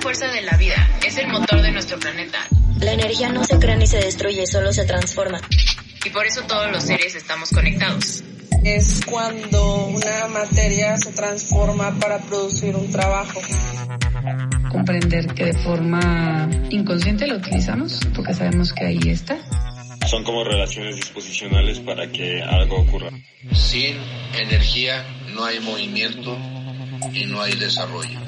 fuerza de la vida, es el motor de nuestro planeta. La energía no se crea ni se destruye, solo se transforma. Y por eso todos los seres estamos conectados. Es cuando una materia se transforma para producir un trabajo. Comprender que de forma inconsciente lo utilizamos, porque sabemos que ahí está. Son como relaciones disposicionales para que algo ocurra. Sin energía no hay movimiento y no hay desarrollo.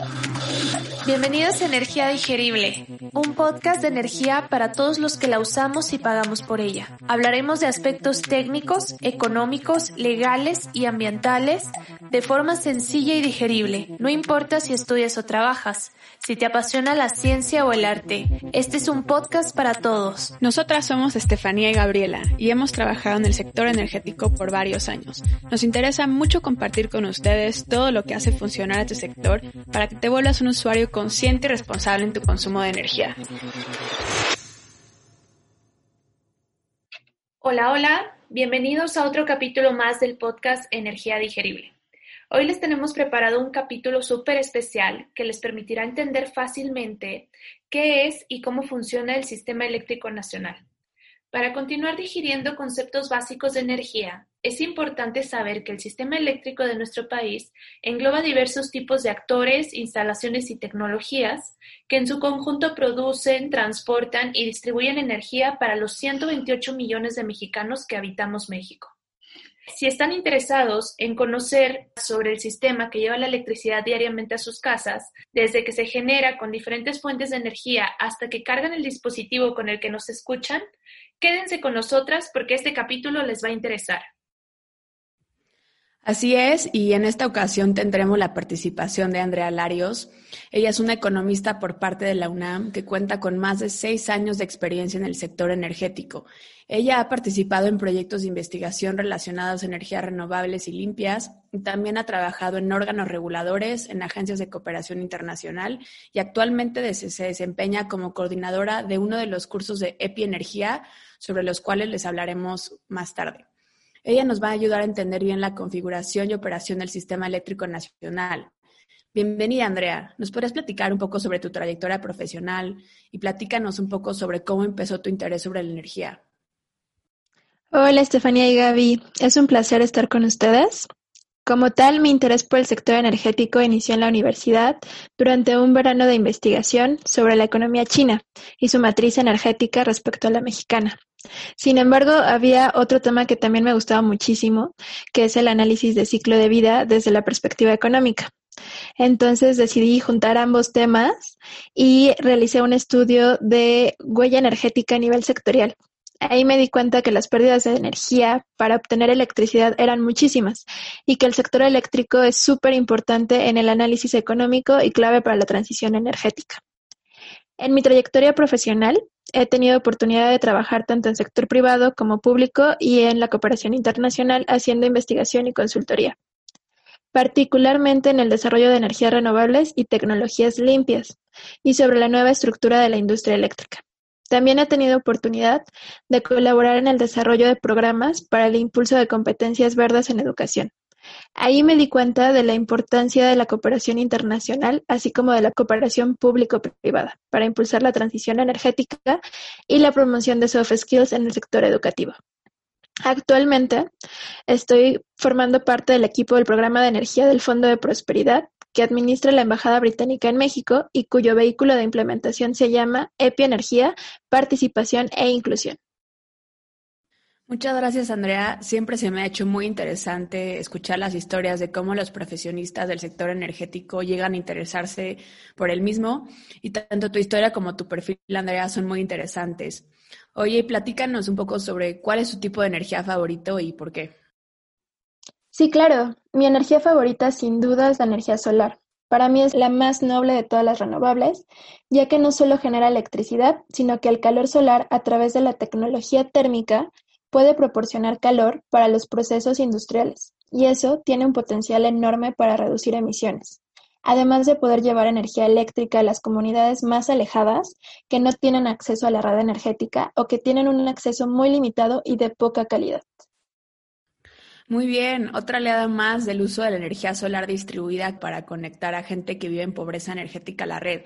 Bienvenidos a Energía Digerible, un podcast de energía para todos los que la usamos y pagamos por ella. Hablaremos de aspectos técnicos, económicos, legales y ambientales de forma sencilla y digerible. No importa si estudias o trabajas, si te apasiona la ciencia o el arte. Este es un podcast para todos. Nosotras somos Estefanía y Gabriela y hemos trabajado en el sector energético por varios años. Nos interesa mucho compartir con ustedes todo lo que hace funcionar a tu sector para que te vuelvas un usuario consciente y responsable en tu consumo de energía. Hola, hola, bienvenidos a otro capítulo más del podcast Energía Digerible. Hoy les tenemos preparado un capítulo súper especial que les permitirá entender fácilmente qué es y cómo funciona el sistema eléctrico nacional. Para continuar digiriendo conceptos básicos de energía, es importante saber que el sistema eléctrico de nuestro país engloba diversos tipos de actores, instalaciones y tecnologías que en su conjunto producen, transportan y distribuyen energía para los 128 millones de mexicanos que habitamos México. Si están interesados en conocer sobre el sistema que lleva la electricidad diariamente a sus casas, desde que se genera con diferentes fuentes de energía hasta que cargan el dispositivo con el que nos escuchan, quédense con nosotras porque este capítulo les va a interesar. Así es, y en esta ocasión tendremos la participación de Andrea Larios. Ella es una economista por parte de la UNAM que cuenta con más de seis años de experiencia en el sector energético. Ella ha participado en proyectos de investigación relacionados a energías renovables y limpias, y también ha trabajado en órganos reguladores, en agencias de cooperación internacional y actualmente se desempeña como coordinadora de uno de los cursos de EPI Energía, sobre los cuales les hablaremos más tarde. Ella nos va a ayudar a entender bien la configuración y operación del sistema eléctrico nacional. Bienvenida, Andrea. ¿Nos podrías platicar un poco sobre tu trayectoria profesional y platícanos un poco sobre cómo empezó tu interés sobre la energía? Hola, Estefanía y Gaby. Es un placer estar con ustedes. Como tal, mi interés por el sector energético inició en la universidad durante un verano de investigación sobre la economía china y su matriz energética respecto a la mexicana. Sin embargo, había otro tema que también me gustaba muchísimo, que es el análisis de ciclo de vida desde la perspectiva económica. Entonces decidí juntar ambos temas y realicé un estudio de huella energética a nivel sectorial. Ahí me di cuenta que las pérdidas de energía para obtener electricidad eran muchísimas y que el sector eléctrico es súper importante en el análisis económico y clave para la transición energética. En mi trayectoria profesional he tenido oportunidad de trabajar tanto en sector privado como público y en la cooperación internacional haciendo investigación y consultoría, particularmente en el desarrollo de energías renovables y tecnologías limpias, y sobre la nueva estructura de la industria eléctrica. También he tenido oportunidad de colaborar en el desarrollo de programas para el impulso de competencias verdes en educación, Ahí me di cuenta de la importancia de la cooperación internacional, así como de la cooperación público-privada, para impulsar la transición energética y la promoción de soft skills en el sector educativo. Actualmente estoy formando parte del equipo del programa de energía del Fondo de Prosperidad que administra la Embajada Británica en México y cuyo vehículo de implementación se llama EPI Energía, Participación e Inclusión. Muchas gracias, Andrea. Siempre se me ha hecho muy interesante escuchar las historias de cómo los profesionistas del sector energético llegan a interesarse por el mismo. Y tanto tu historia como tu perfil, Andrea, son muy interesantes. Oye, platícanos un poco sobre cuál es tu tipo de energía favorito y por qué. Sí, claro. Mi energía favorita sin duda es la energía solar. Para mí es la más noble de todas las renovables, ya que no solo genera electricidad, sino que el calor solar a través de la tecnología térmica puede proporcionar calor para los procesos industriales, y eso tiene un potencial enorme para reducir emisiones, además de poder llevar energía eléctrica a las comunidades más alejadas que no tienen acceso a la red energética o que tienen un acceso muy limitado y de poca calidad. Muy bien, otra oleada más del uso de la energía solar distribuida para conectar a gente que vive en pobreza energética a la red.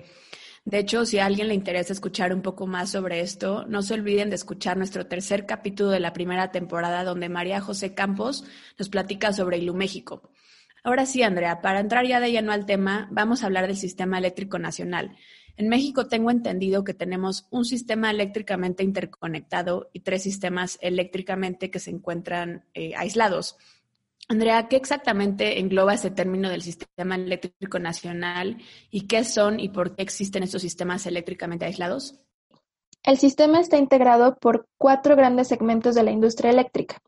De hecho, si a alguien le interesa escuchar un poco más sobre esto, no se olviden de escuchar nuestro tercer capítulo de la primera temporada donde María José Campos nos platica sobre Iluméxico. Ahora sí, Andrea, para entrar ya de lleno al tema, vamos a hablar del sistema eléctrico nacional. En México tengo entendido que tenemos un sistema eléctricamente interconectado y tres sistemas eléctricamente que se encuentran eh, aislados. Andrea, ¿qué exactamente engloba ese término del sistema eléctrico nacional y qué son y por qué existen estos sistemas eléctricamente aislados? El sistema está integrado por cuatro grandes segmentos de la industria eléctrica,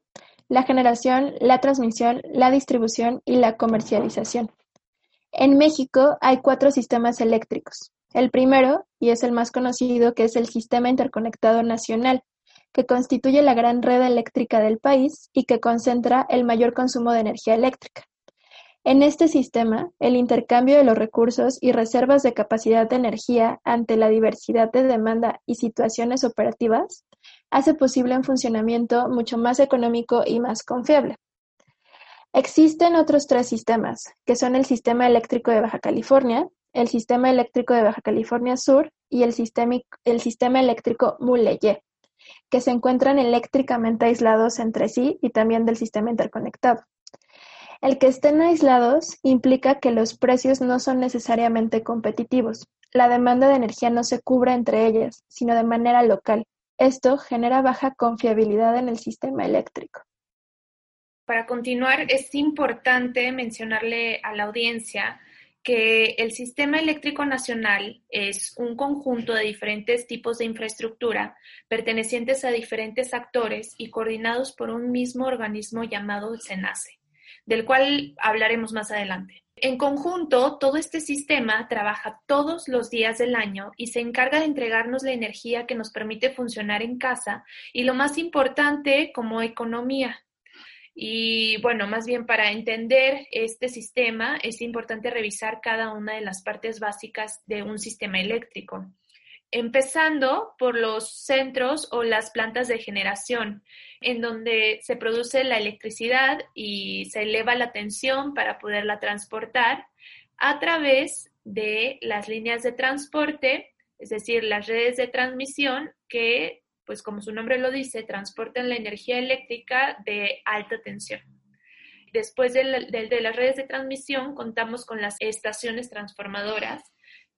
la generación, la transmisión, la distribución y la comercialización. En México hay cuatro sistemas eléctricos. El primero, y es el más conocido, que es el Sistema Interconectado Nacional, que constituye la gran red eléctrica del país y que concentra el mayor consumo de energía eléctrica. En este sistema, el intercambio de los recursos y reservas de capacidad de energía ante la diversidad de demanda y situaciones operativas hace posible un funcionamiento mucho más económico y más confiable. Existen otros tres sistemas, que son el Sistema Eléctrico de Baja California, el Sistema Eléctrico de Baja California Sur y el Sistema, el sistema Eléctrico Muleye, que se encuentran eléctricamente aislados entre sí y también del sistema interconectado. El que estén aislados implica que los precios no son necesariamente competitivos. La demanda de energía no se cubre entre ellas, sino de manera local. Esto genera baja confiabilidad en el sistema eléctrico. Para continuar, es importante mencionarle a la audiencia que el sistema eléctrico nacional es un conjunto de diferentes tipos de infraestructura pertenecientes a diferentes actores y coordinados por un mismo organismo llamado SENACE, del cual hablaremos más adelante. En conjunto, todo este sistema trabaja todos los días del año y se encarga de entregarnos la energía que nos permite funcionar en casa y lo más importante como economía, y bueno, más bien para entender este sistema es importante revisar cada una de las partes básicas de un sistema eléctrico, empezando por los centros o las plantas de generación, en donde se produce la electricidad y se eleva la tensión para poderla transportar a través de las líneas de transporte, es decir, las redes de transmisión que pues como su nombre lo dice, transportan la energía eléctrica de alta tensión. Después de, las redes de transmisión, contamos con las estaciones transformadoras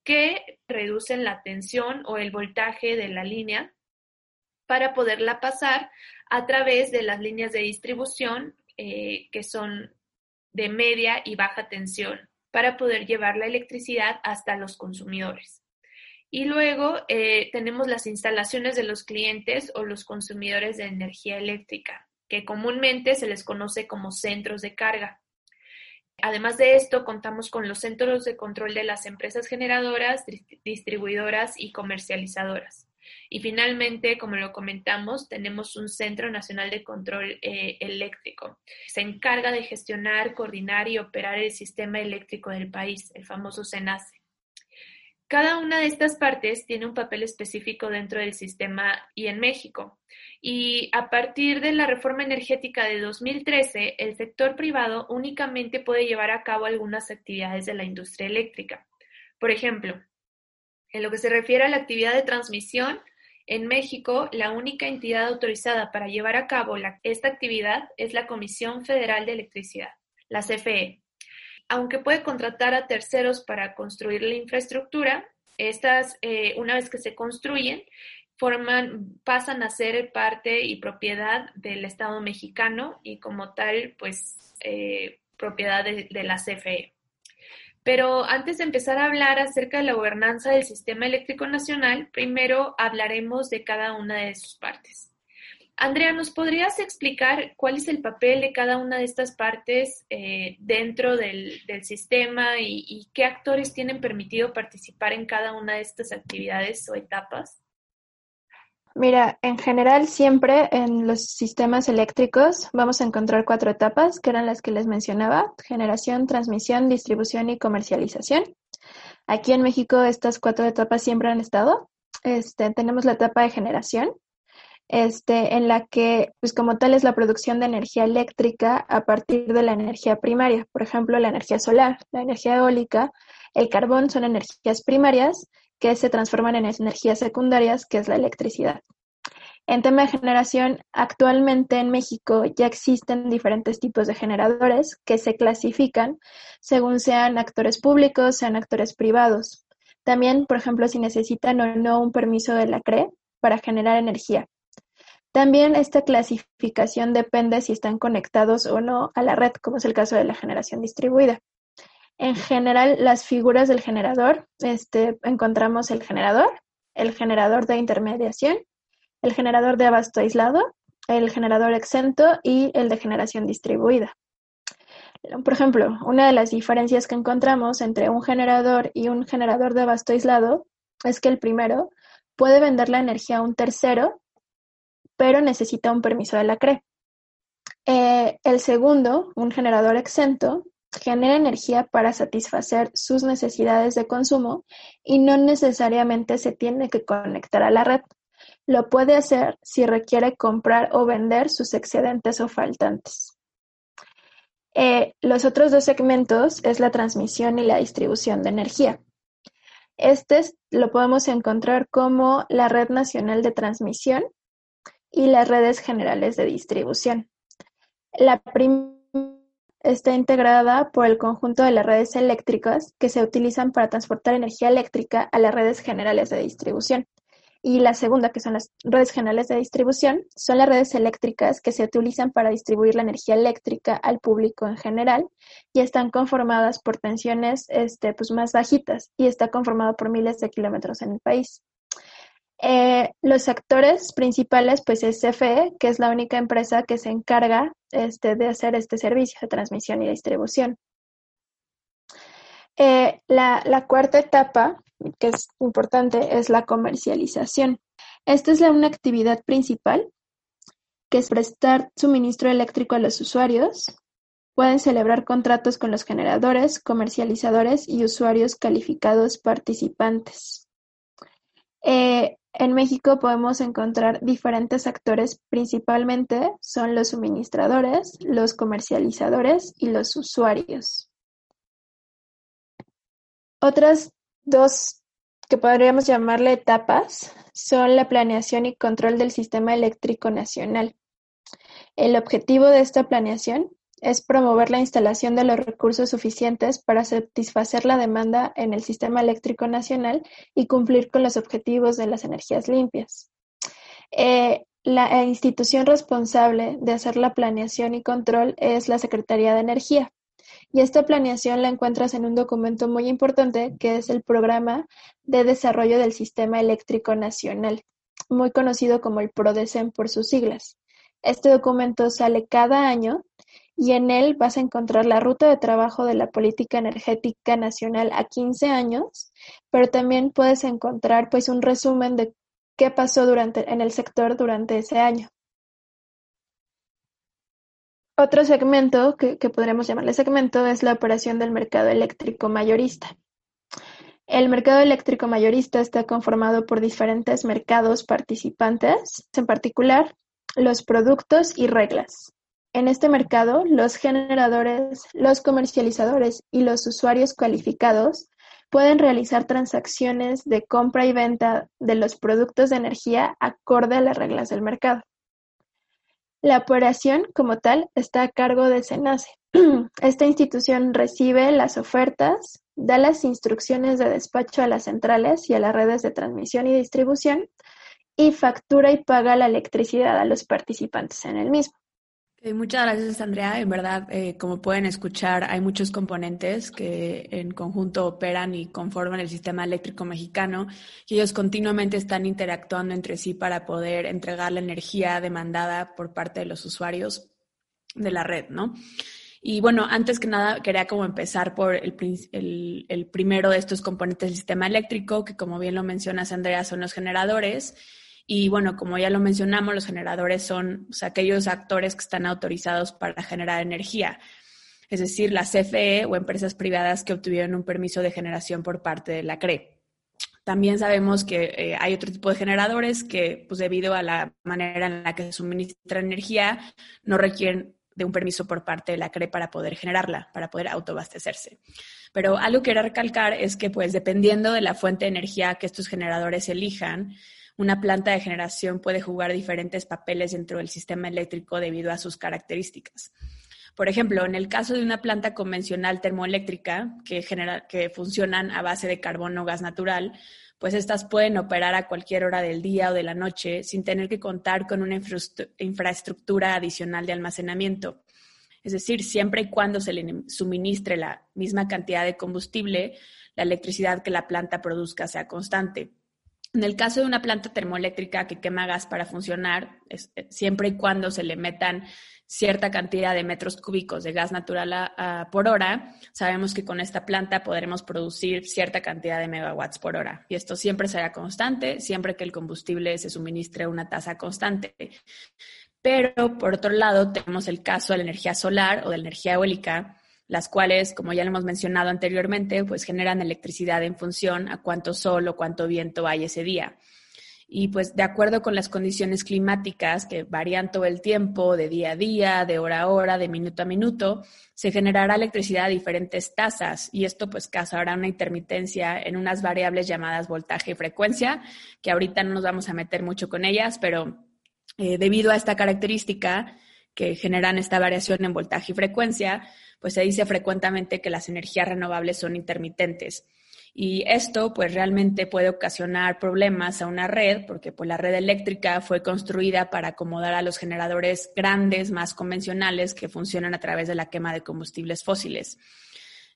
que reducen la tensión o el voltaje de la línea para poderla pasar a través de las líneas de distribución eh, que son de media y baja tensión para poder llevar la electricidad hasta los consumidores. Y luego eh, tenemos las instalaciones de los clientes o los consumidores de energía eléctrica, que comúnmente se les conoce como centros de carga. Además de esto, contamos con los centros de control de las empresas generadoras, distribuidoras y comercializadoras. Y finalmente, como lo comentamos, tenemos un Centro Nacional de Control eh, Eléctrico. Se encarga de gestionar, coordinar y operar el sistema eléctrico del país, el famoso SENACE. Cada una de estas partes tiene un papel específico dentro del sistema y en México. Y a partir de la reforma energética de 2013, el sector privado únicamente puede llevar a cabo algunas actividades de la industria eléctrica. Por ejemplo, en lo que se refiere a la actividad de transmisión, en México, la única entidad autorizada para llevar a cabo esta actividad es la Comisión Federal de Electricidad, la CFE aunque puede contratar a terceros para construir la infraestructura, estas, eh, una vez que se construyen, pasan a ser parte y propiedad del Estado mexicano y como tal, pues, eh, propiedad de, de la CFE. Pero antes de empezar a hablar acerca de la gobernanza del sistema eléctrico nacional, primero hablaremos de cada una de sus partes. Andrea, ¿nos podrías explicar cuál es el papel de cada una de estas partes eh, dentro del, sistema y, qué actores tienen permitido participar en cada una de estas actividades o etapas? Mira, en general siempre en los sistemas eléctricos vamos a encontrar cuatro etapas, que eran las que les mencionaba, generación, transmisión, distribución y comercialización. Aquí en México estas cuatro etapas siempre han estado. Este, tenemos la etapa de generación, este, en la que, pues como tal, es la producción de energía eléctrica a partir de la energía primaria. Por ejemplo, la energía solar, la energía eólica, el carbón son energías primarias que se transforman en energías secundarias, que es la electricidad. En tema de generación, actualmente en México ya existen diferentes tipos de generadores que se clasifican según sean actores públicos, sean actores privados. También, por ejemplo, si necesitan o no un permiso de la CRE para generar energía. También esta clasificación depende si están conectados o no a la red, como es el caso de la generación distribuida. En general, las figuras del generador, este, encontramos el generador, el generador de intermediación, el generador de abasto aislado, el generador exento y el de generación distribuida. Por ejemplo, una de las diferencias que encontramos entre un generador y un generador de abasto aislado es que el primero puede vender la energía a un tercero pero necesita un permiso de la CRE. Eh, el segundo, un generador exento, genera energía para satisfacer sus necesidades de consumo y no necesariamente se tiene que conectar a la red. Lo puede hacer si requiere comprar o vender sus excedentes o faltantes. Eh, los otros dos segmentos es la transmisión y la distribución de energía. Este lo podemos encontrar como la Red Nacional de Transmisión y las redes generales de distribución. La primera está integrada por el conjunto de las redes eléctricas que se utilizan para transportar energía eléctrica a las redes generales de distribución. Y la segunda, que son las redes generales de distribución, son las redes eléctricas que se utilizan para distribuir la energía eléctrica al público en general y están conformadas por tensiones este, pues, más bajitas y está conformado por miles de kilómetros en el país. Eh, los actores principales, pues es CFE, que es la única empresa que se encarga este, de hacer este servicio de transmisión y distribución. Eh, la, la, cuarta etapa, que es importante, es la comercialización. Esta es una actividad principal, que es prestar suministro eléctrico a los usuarios. Pueden celebrar contratos con los generadores, comercializadores y usuarios calificados participantes. Eh, en México podemos encontrar diferentes actores, principalmente son los suministradores, los comercializadores y los usuarios. Otras dos que podríamos llamarle etapas son la planeación y control del sistema eléctrico nacional. El objetivo de esta planeación es promover la instalación de los recursos suficientes para satisfacer la demanda en el sistema eléctrico nacional y cumplir con los objetivos de las energías limpias. Eh, la institución responsable de hacer la planeación y control es la Secretaría de Energía. Y esta planeación la encuentras en un documento muy importante que es el Programa de Desarrollo del Sistema Eléctrico Nacional, muy conocido como el PRODECEN por sus siglas. Este documento sale cada año y en él vas a encontrar la ruta de trabajo de la política energética nacional a 15 años, pero también puedes encontrar pues un resumen de qué pasó durante, en el sector durante ese año. Otro segmento que, que podremos llamarle segmento es la operación del mercado eléctrico mayorista. El mercado eléctrico mayorista está conformado por diferentes mercados participantes, en particular los productos y reglas. En este mercado, los generadores, los comercializadores y los usuarios cualificados pueden realizar transacciones de compra y venta de los productos de energía acorde a las reglas del mercado. La operación, como tal, está a cargo de SENACE. Esta institución recibe las ofertas, da las instrucciones de despacho a las centrales y a las redes de transmisión y distribución y factura y paga la electricidad a los participantes en el mismo muchas gracias, Andrea. En verdad, eh, como pueden escuchar, hay muchos componentes que en conjunto operan y conforman el sistema eléctrico mexicano y ellos continuamente están interactuando entre sí para poder entregar la energía demandada por parte de los usuarios de la red, ¿no? Y bueno, antes que nada, quería como empezar por el, primero de estos componentes del sistema eléctrico, que como bien lo mencionas, Andrea, son los generadores y bueno, como ya lo mencionamos, los generadores son aquellos actores que están autorizados para generar energía, es decir, la CFE o empresas privadas que obtuvieron un permiso de generación por parte de la CRE. También sabemos que eh, hay otro tipo de generadores que, pues debido a la manera en la que se suministra energía, no requieren de un permiso por parte de la CRE para poder generarla, para poder autoabastecerse. Pero algo que quiero recalcar es que, pues, dependiendo de la fuente de energía que estos generadores elijan, una planta de generación puede jugar diferentes papeles dentro del sistema eléctrico debido a sus características. Por ejemplo, en el caso de una planta convencional termoeléctrica que, genera, que funcionan a base de carbón o gas natural, pues estas pueden operar a cualquier hora del día o de la noche sin tener que contar con una infraestructura adicional de almacenamiento. Es decir, siempre y cuando se le suministre la misma cantidad de combustible, la electricidad que la planta produzca sea constante. En el caso de una planta termoeléctrica que quema gas para funcionar, eh, siempre y cuando se le metan cierta cantidad de metros cúbicos de gas natural por hora, sabemos que con esta planta podremos producir cierta cantidad de megawatts por hora. Y esto siempre será constante, siempre que el combustible se suministre a una tasa constante. Pero por otro lado, tenemos el caso de la energía solar o de la energía eólica, las cuales, como ya lo hemos mencionado anteriormente, pues generan electricidad en función a cuánto sol o cuánto viento hay ese día. Y pues de acuerdo con las condiciones climáticas que varían todo el tiempo, de día a día, de hora a hora, de minuto a minuto, se generará electricidad a diferentes tasas y esto pues causará una intermitencia en unas variables llamadas voltaje y frecuencia, que ahorita no nos vamos a meter mucho con ellas, pero eh, debido a esta característica que generan esta variación en voltaje y frecuencia, pues se dice frecuentemente que las energías renovables son intermitentes. Y esto pues realmente puede ocasionar problemas a una red porque pues la red eléctrica fue construida para acomodar a los generadores grandes, más convencionales que funcionan a través de la quema de combustibles fósiles.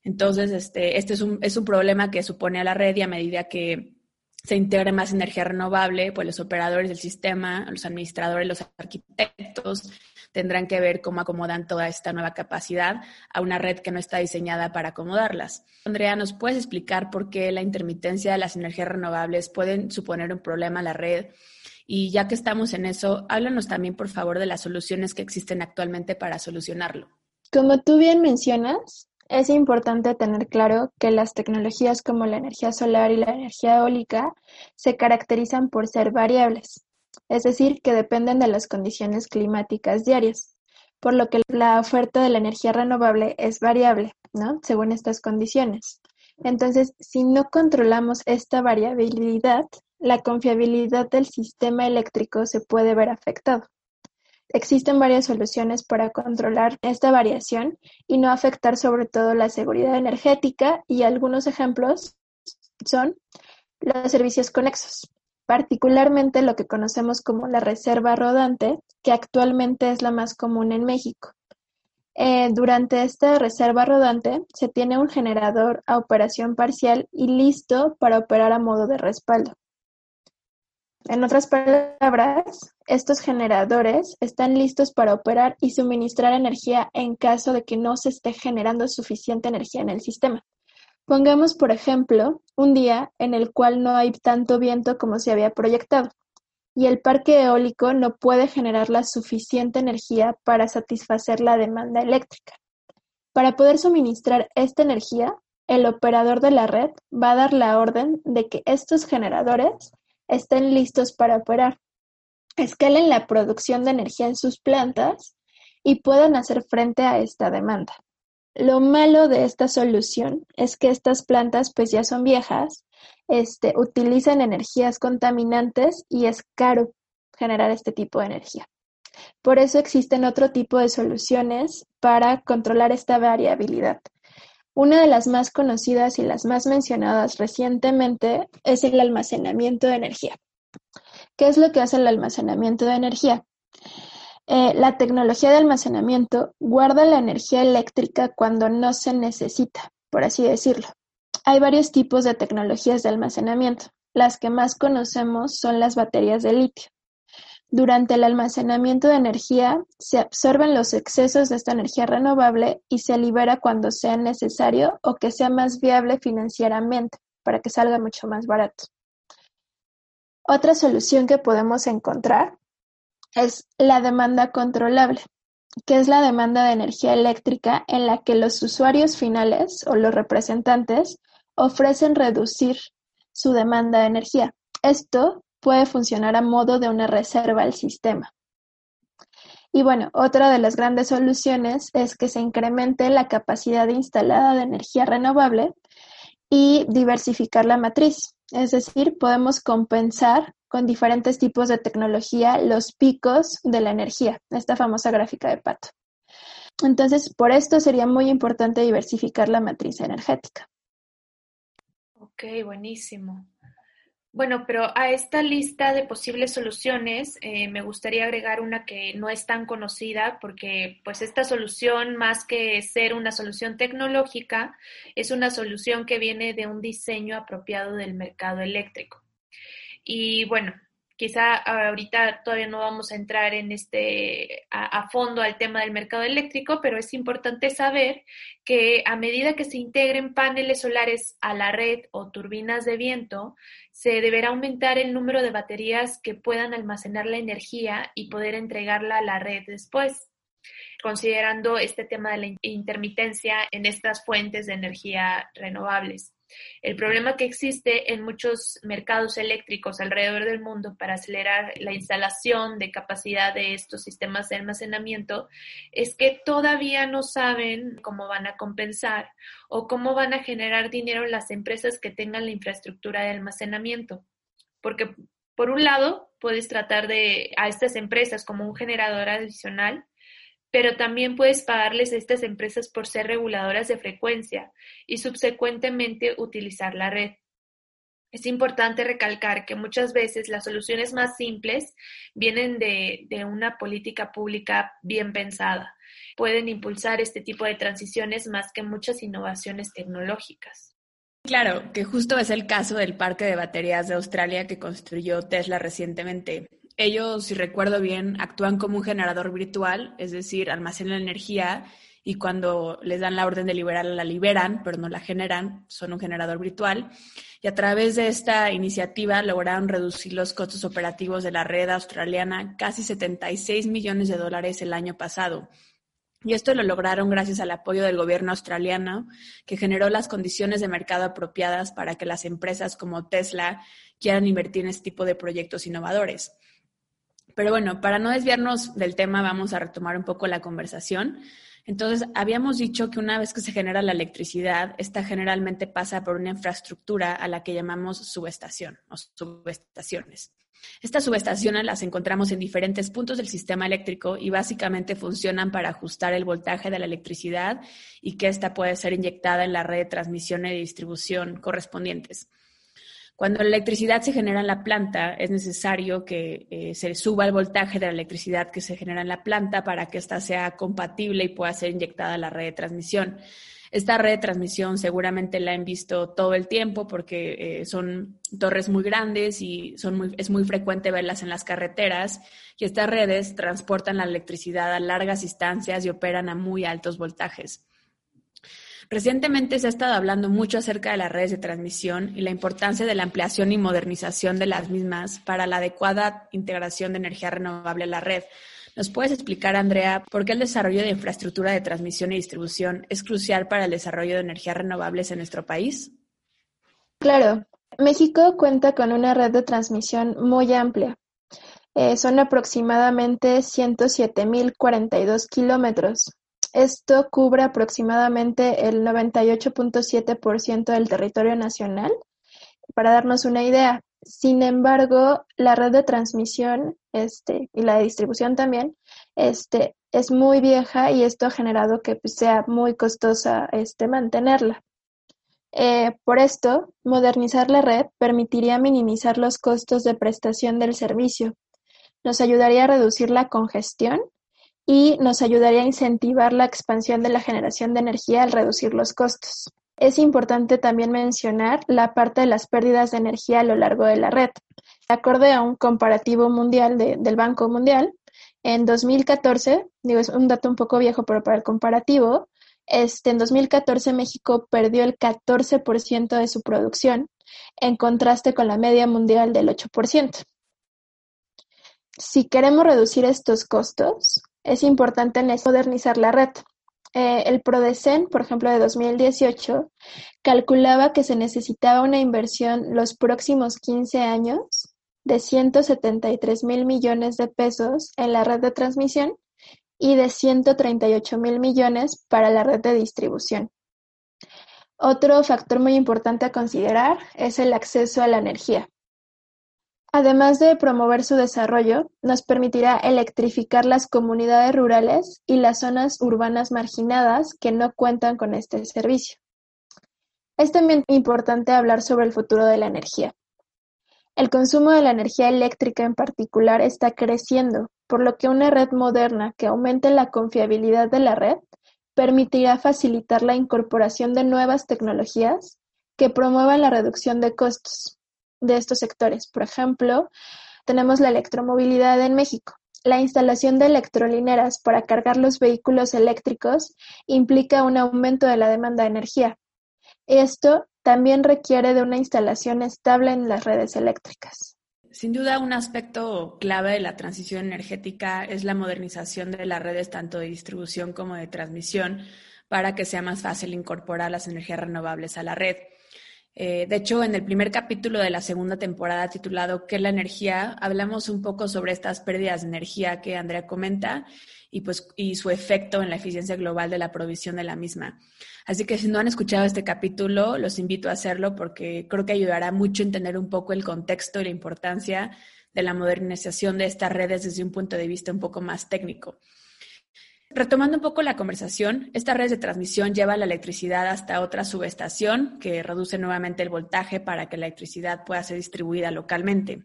Entonces, este, este es, un, es un problema que supone a la red y a medida que se integre más energía renovable, pues los operadores del sistema, los administradores, los arquitectos tendrán que ver cómo acomodan toda esta nueva capacidad a una red que no está diseñada para acomodarlas. Andrea, ¿nos puedes explicar por qué la intermitencia de las energías renovables pueden suponer un problema a la red? Y ya que estamos en eso, háblanos también, por favor, de las soluciones que existen actualmente para solucionarlo. Como tú bien mencionas, es importante tener claro que las tecnologías como la energía solar y la energía eólica se caracterizan por ser variables es decir, que dependen de las condiciones climáticas diarias, por lo que la oferta de la energía renovable es variable, ¿no? Según estas condiciones. Entonces, si no controlamos esta variabilidad, la confiabilidad del sistema eléctrico se puede ver afectado. Existen varias soluciones para controlar esta variación y no afectar sobre todo la seguridad energética y algunos ejemplos son los servicios conexos particularmente lo que conocemos como la reserva rodante, que actualmente es la más común en México. Eh, durante esta reserva rodante se tiene un generador a operación parcial y listo para operar a modo de respaldo. En otras palabras, estos generadores están listos para operar y suministrar energía en caso de que no se esté generando suficiente energía en el sistema. Pongamos, por ejemplo, un día en el cual no hay tanto viento como se había proyectado, y el parque eólico no puede generar la suficiente energía para satisfacer la demanda eléctrica. Para poder suministrar esta energía, el operador de la red va a dar la orden de que estos generadores estén listos para operar, escalen la producción de energía en sus plantas y puedan hacer frente a esta demanda. Lo malo de esta solución es que estas plantas pues ya son viejas, este, utilizan energías contaminantes y es caro generar este tipo de energía. Por eso existen otro tipo de soluciones para controlar esta variabilidad. Una de las más conocidas y las más mencionadas recientemente es el almacenamiento de energía. ¿Qué es lo que hace el almacenamiento de energía? Eh, la tecnología de almacenamiento guarda la energía eléctrica cuando no se necesita, por así decirlo. Hay varios tipos de tecnologías de almacenamiento. Las que más conocemos son las baterías de litio. Durante el almacenamiento de energía se absorben los excesos de esta energía renovable y se libera cuando sea necesario o que sea más viable financieramente para que salga mucho más barato. Otra solución que podemos encontrar es la demanda controlable, que es la demanda de energía eléctrica en la que los usuarios finales o los representantes ofrecen reducir su demanda de energía. Esto puede funcionar a modo de una reserva al sistema. Y bueno, otra de las grandes soluciones es que se incremente la capacidad instalada de energía renovable y diversificar la matriz. Es decir, podemos compensar con diferentes tipos de tecnología los picos de la energía, esta famosa gráfica de Pato. Entonces, por esto sería muy importante diversificar la matriz energética. Ok, buenísimo. Bueno, pero a esta lista de posibles soluciones eh, me gustaría agregar una que no es tan conocida porque pues esta solución, más que ser una solución tecnológica, es una solución que viene de un diseño apropiado del mercado eléctrico. Y bueno, Quizá ahorita todavía no vamos a entrar en este a, fondo al tema del mercado eléctrico, pero es importante saber que a medida que se integren paneles solares a la red o turbinas de viento, se deberá aumentar el número de baterías que puedan almacenar la energía y poder entregarla a la red después considerando este tema de la intermitencia en estas fuentes de energía renovables. El problema que existe en muchos mercados eléctricos alrededor del mundo para acelerar la instalación de capacidad de estos sistemas de almacenamiento es que todavía no saben cómo van a compensar o cómo van a generar dinero las empresas que tengan la infraestructura de almacenamiento. Porque por un lado, puedes tratar de a estas empresas como un generador adicional, pero también puedes pagarles a estas empresas por ser reguladoras de frecuencia y subsecuentemente utilizar la red. Es importante recalcar que muchas veces las soluciones más simples vienen de, de, una política pública bien pensada. Pueden impulsar este tipo de transiciones más que muchas innovaciones tecnológicas. Claro, que justo es el caso del parque de baterías de Australia que construyó Tesla recientemente. Ellos, si recuerdo bien, actúan como un generador virtual, es decir, almacenan energía y cuando les dan la orden de liberarla, la liberan, pero no la generan, son un generador virtual. Y a través de esta iniciativa lograron reducir los costos operativos de la red australiana casi 76 millones de dólares el año pasado. Y esto lo lograron gracias al apoyo del gobierno australiano, que generó las condiciones de mercado apropiadas para que las empresas como Tesla quieran invertir en este tipo de proyectos innovadores. Pero bueno, para no desviarnos del tema, vamos a retomar un poco la conversación. Entonces, habíamos dicho que una vez que se genera la electricidad, esta generalmente pasa por una infraestructura a la que llamamos subestación o subestaciones. Estas subestaciones las encontramos en diferentes puntos del sistema eléctrico y básicamente funcionan para ajustar el voltaje de la electricidad y que ésta puede ser inyectada en la red de transmisión y distribución correspondientes. Cuando la electricidad se genera en la planta, es necesario que eh, se suba el voltaje de la electricidad que se genera en la planta para que ésta sea compatible y pueda ser inyectada a la red de transmisión. Esta red de transmisión seguramente la han visto todo el tiempo porque eh, son torres muy grandes y es muy frecuente verlas en las carreteras y estas redes transportan la electricidad a largas distancias y operan a muy altos voltajes. Recientemente se ha estado hablando mucho acerca de las redes de transmisión y la importancia de la ampliación y modernización de las mismas para la adecuada integración de energía renovable a la red. ¿Nos puedes explicar, Andrea, por qué el desarrollo de infraestructura de transmisión y distribución es crucial para el desarrollo de energías renovables en nuestro país? Claro, México cuenta con una red de transmisión muy amplia. Eh, son aproximadamente 107.042 kilómetros, esto cubre aproximadamente el 98.7% del territorio nacional. Para darnos una idea, sin embargo, la red de transmisión este, y la de distribución también este, es muy vieja y esto ha generado que pues, sea muy costosa este, mantenerla. Eh, por esto, modernizar la red permitiría minimizar los costos de prestación del servicio, nos ayudaría a reducir la congestión y nos ayudaría a incentivar la expansión de la generación de energía al reducir los costos. Es importante también mencionar la parte de las pérdidas de energía a lo largo de la red. Acorde a un comparativo mundial del Banco Mundial, en 2014, digo, es un dato un poco viejo, pero para el comparativo, este, en 2014 México perdió el 14% de su producción, en contraste con la media mundial del 8%. Si queremos reducir estos costos, es importante modernizar la red. Eh, el PRODECEN, por ejemplo, de 2018, calculaba que se necesitaba una inversión los próximos 15 años de 173 mil millones de pesos en la red de transmisión y de 138 mil millones para la red de distribución. Otro factor muy importante a considerar es el acceso a la energía. Además de promover su desarrollo, nos permitirá electrificar las comunidades rurales y las zonas urbanas marginadas que no cuentan con este servicio. Es también importante hablar sobre el futuro de la energía. El consumo de la energía eléctrica en particular está creciendo, por lo que una red moderna que aumente la confiabilidad de la red permitirá facilitar la incorporación de nuevas tecnologías que promuevan la reducción de costos de estos sectores. Por ejemplo, tenemos la electromovilidad en México. La instalación de electrolineras para cargar los vehículos eléctricos implica un aumento de la demanda de energía. Esto también requiere de una instalación estable en las redes eléctricas. Sin duda, un aspecto clave de la transición energética es la modernización de las redes tanto de distribución como de transmisión para que sea más fácil incorporar las energías renovables a la red. Eh, de hecho, en el primer capítulo de la segunda temporada titulado ¿Qué es la energía? hablamos un poco sobre estas pérdidas de energía que Andrea comenta y, pues, y su efecto en la eficiencia global de la provisión de la misma. Así que si no han escuchado este capítulo, los invito a hacerlo porque creo que ayudará mucho a entender un poco el contexto y la importancia de la modernización de estas redes desde un punto de vista un poco más técnico. Retomando un poco la conversación, esta red de transmisión lleva la electricidad hasta otra subestación que reduce nuevamente el voltaje para que la electricidad pueda ser distribuida localmente.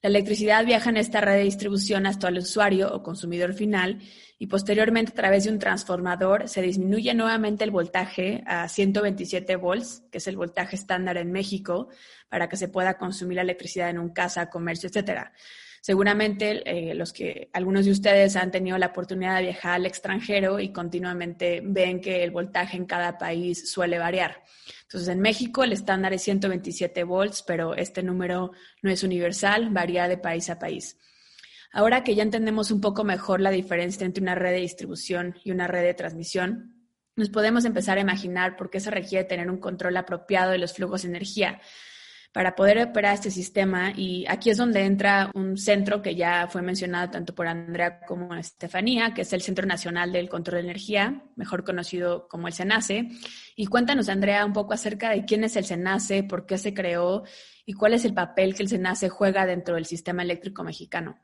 La electricidad viaja en esta red de distribución hasta el usuario o consumidor final y posteriormente a través de un transformador se disminuye nuevamente el voltaje a 127 volts, que es el voltaje estándar en México, para que se pueda consumir la electricidad en un casa, comercio, etcétera. Seguramente eh, los que algunos de ustedes han tenido la oportunidad de viajar al extranjero y continuamente ven que el voltaje en cada país suele variar. Entonces, en México el estándar es 127 volts, pero este número no es universal, varía de país a país. Ahora que ya entendemos un poco mejor la diferencia entre una red de distribución y una red de transmisión, nos podemos empezar a imaginar por qué se requiere tener un control apropiado de los flujos de energía para poder operar este sistema. Y aquí es donde entra un centro que ya fue mencionado tanto por Andrea como Estefanía, que es el Centro Nacional del Control de Energía, mejor conocido como el SENACE. Y cuéntanos, Andrea, un poco acerca de quién es el SENACE, por qué se creó y cuál es el papel que el SENACE juega dentro del sistema eléctrico mexicano.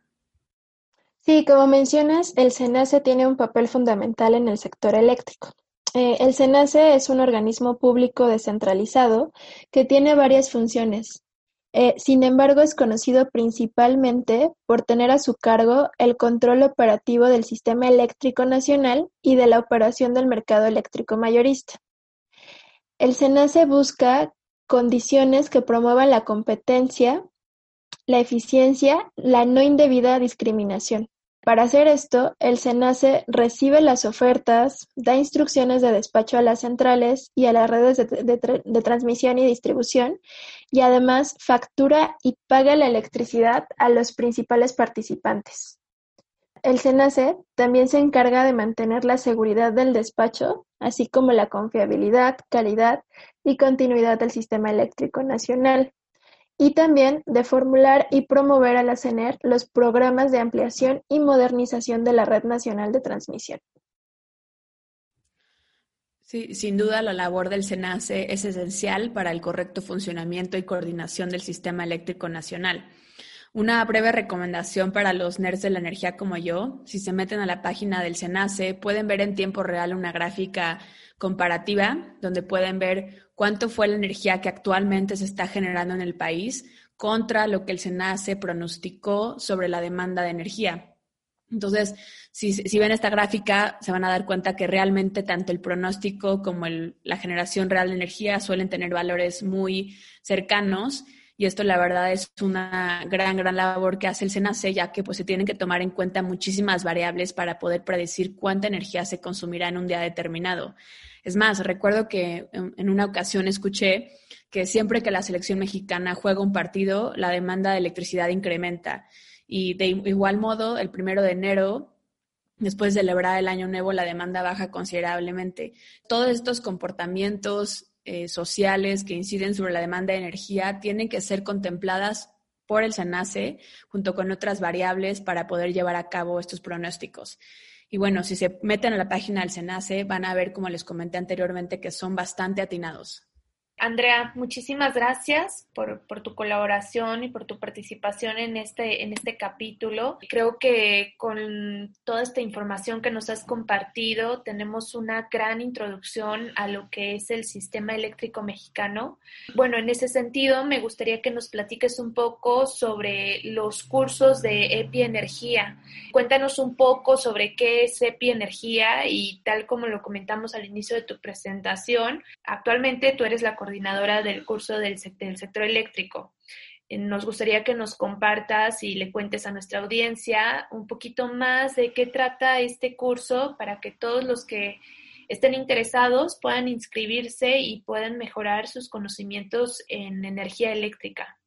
Sí, como mencionas, el SENACE tiene un papel fundamental en el sector eléctrico. Eh, el SENACE es un organismo público descentralizado que tiene varias funciones. Eh, sin embargo, es conocido principalmente por tener a su cargo el control operativo del sistema eléctrico nacional y de la operación del mercado eléctrico mayorista. El SENACE busca condiciones que promuevan la competencia, la eficiencia, la no indebida discriminación. Para hacer esto, el SENACE recibe las ofertas, da instrucciones de despacho a las centrales y a las redes de, transmisión y distribución y además factura y paga la electricidad a los principales participantes. El SENACE también se encarga de mantener la seguridad del despacho, así como la confiabilidad, calidad y continuidad del sistema eléctrico nacional y también de formular y promover a la CENER los programas de ampliación y modernización de la Red Nacional de Transmisión. Sí, sin duda la labor del SENACE es esencial para el correcto funcionamiento y coordinación del sistema eléctrico nacional. Una breve recomendación para los nerds de la energía como yo, si se meten a la página del SENACE pueden ver en tiempo real una gráfica comparativa donde pueden ver cuánto fue la energía que actualmente se está generando en el país contra lo que el SENACE pronosticó sobre la demanda de energía. Entonces, si, ven esta gráfica, se van a dar cuenta que realmente tanto el pronóstico como la generación real de energía suelen tener valores muy cercanos. Y esto, la verdad, es una gran, gran labor que hace el SENACE, ya que pues, se tienen que tomar en cuenta muchísimas variables para poder predecir cuánta energía se consumirá en un día determinado. Es más, recuerdo que en una ocasión escuché que siempre que la selección mexicana juega un partido, la demanda de electricidad incrementa. Y de igual modo, el primero de enero, después de celebrar el año nuevo, la demanda baja considerablemente. Todos estos comportamientos eh, sociales que inciden sobre la demanda de energía tienen que ser contempladas por el SENACE junto con otras variables para poder llevar a cabo estos pronósticos. Y bueno, si se meten a la página del SENACE, van a ver, como les comenté anteriormente, que son bastante atinados. Andrea, muchísimas gracias por, tu colaboración y por tu participación en este, en este capítulo. Creo que con toda esta información que nos has compartido tenemos una gran introducción a lo que es el sistema eléctrico mexicano. Bueno, en ese sentido me gustaría que nos platiques un poco sobre los cursos de EPI Energía. Cuéntanos un poco sobre qué es EPI Energía y tal como lo comentamos al inicio de tu presentación, actualmente tú eres la coordinadora del curso del, sector eléctrico. Eh, nos gustaría que nos compartas y le cuentes a nuestra audiencia un poquito más de qué trata este curso para que todos los que estén interesados puedan inscribirse y puedan mejorar sus conocimientos en energía eléctrica.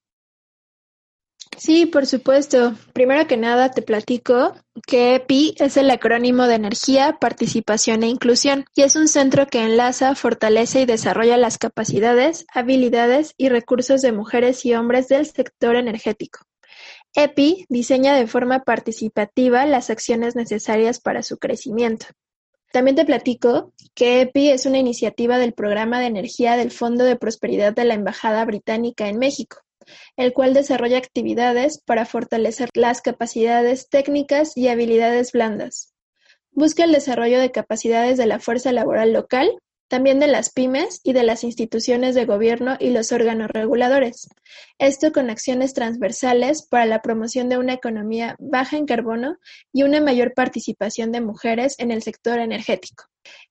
Sí, por supuesto. Primero que nada te platico que EPI es el acrónimo de Energía, Participación e Inclusión y es un centro que enlaza, fortalece y desarrolla las capacidades, habilidades y recursos de mujeres y hombres del sector energético. EPI diseña de forma participativa las acciones necesarias para su crecimiento. También te platico que EPI es una iniciativa del Programa de Energía del Fondo de Prosperidad de la Embajada Británica en México el cual desarrolla actividades para fortalecer las capacidades técnicas y habilidades blandas. Busca el desarrollo de capacidades de la fuerza laboral local, también de las pymes y de las instituciones de gobierno y los órganos reguladores. Esto con acciones transversales para la promoción de una economía baja en carbono y una mayor participación de mujeres en el sector energético.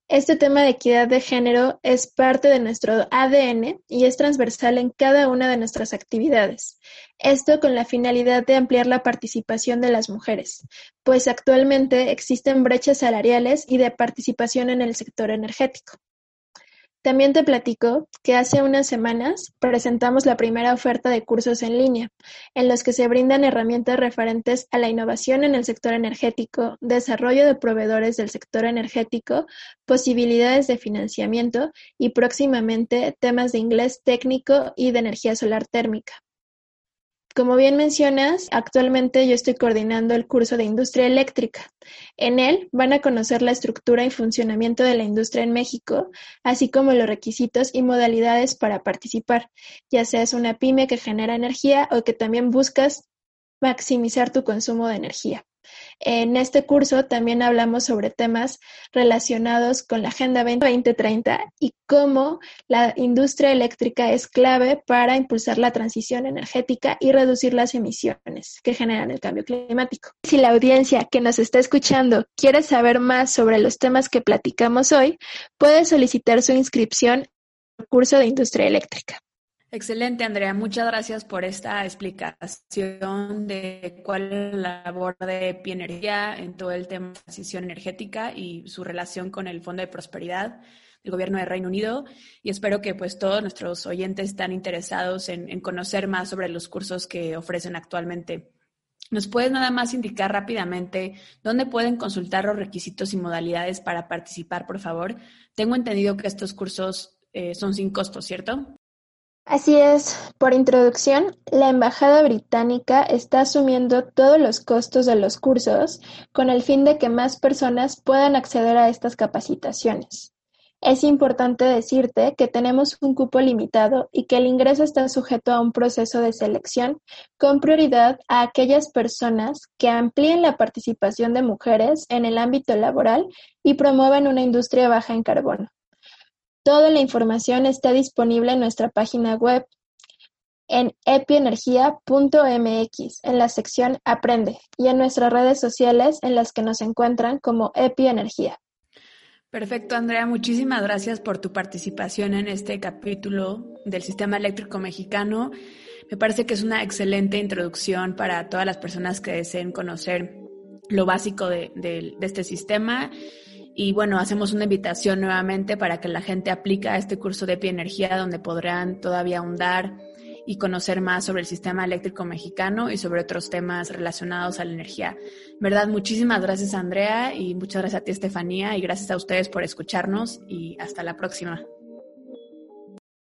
Este tema de equidad de género es parte de nuestro ADN y es transversal en cada una de nuestras actividades. Esto con la finalidad de ampliar la participación de las mujeres, pues actualmente existen brechas salariales y de participación en el sector energético. También te platico que hace unas semanas presentamos la primera oferta de cursos en línea, en los que se brindan herramientas referentes a la innovación en el sector energético, desarrollo de proveedores del sector energético, posibilidades de financiamiento y próximamente temas de inglés técnico y de energía solar térmica. Como bien mencionas, actualmente yo estoy coordinando el curso de Industria Eléctrica. En él van a conocer la estructura y funcionamiento de la industria en México, así como los requisitos y modalidades para participar, ya seas una pyme que genera energía o que también buscas maximizar tu consumo de energía. En este curso también hablamos sobre temas relacionados con la Agenda 2030 y cómo la industria eléctrica es clave para impulsar la transición energética y reducir las emisiones que generan el cambio climático. Si la audiencia que nos está escuchando quiere saber más sobre los temas que platicamos hoy, puede solicitar su inscripción al curso de industria eléctrica. Excelente, Andrea. Muchas gracias por esta explicación de cuál es la labor de Pienergía en todo el tema de transición energética y su relación con el Fondo de Prosperidad del Gobierno de Reino Unido. Y espero que pues todos nuestros oyentes están interesados en, en conocer más sobre los cursos que ofrecen actualmente. ¿Nos puedes nada más indicar rápidamente dónde pueden consultar los requisitos y modalidades para participar, por favor? Tengo entendido que estos cursos eh, son sin costo, ¿cierto? Así es, por introducción, la Embajada británica está asumiendo todos los costos de los cursos con el fin de que más personas puedan acceder a estas capacitaciones. Es importante decirte que tenemos un cupo limitado y que el ingreso está sujeto a un proceso de selección con prioridad a aquellas personas que amplíen la participación de mujeres en el ámbito laboral y promuevan una industria baja en carbono. Toda la información está disponible en nuestra página web en epienergia.mx en la sección Aprende y en nuestras redes sociales en las que nos encuentran como Epienergia. Perfecto, Andrea. Muchísimas gracias por tu participación en este capítulo del Sistema Eléctrico Mexicano. Me parece que es una excelente introducción para todas las personas que deseen conocer lo básico de, de este sistema y bueno, hacemos una invitación nuevamente para que la gente aplique a este curso de Energía donde podrán todavía ahondar y conocer más sobre el sistema eléctrico mexicano y sobre otros temas relacionados a la energía. ¿Verdad? Muchísimas gracias Andrea y muchas gracias a ti Estefanía y gracias a ustedes por escucharnos y hasta la próxima.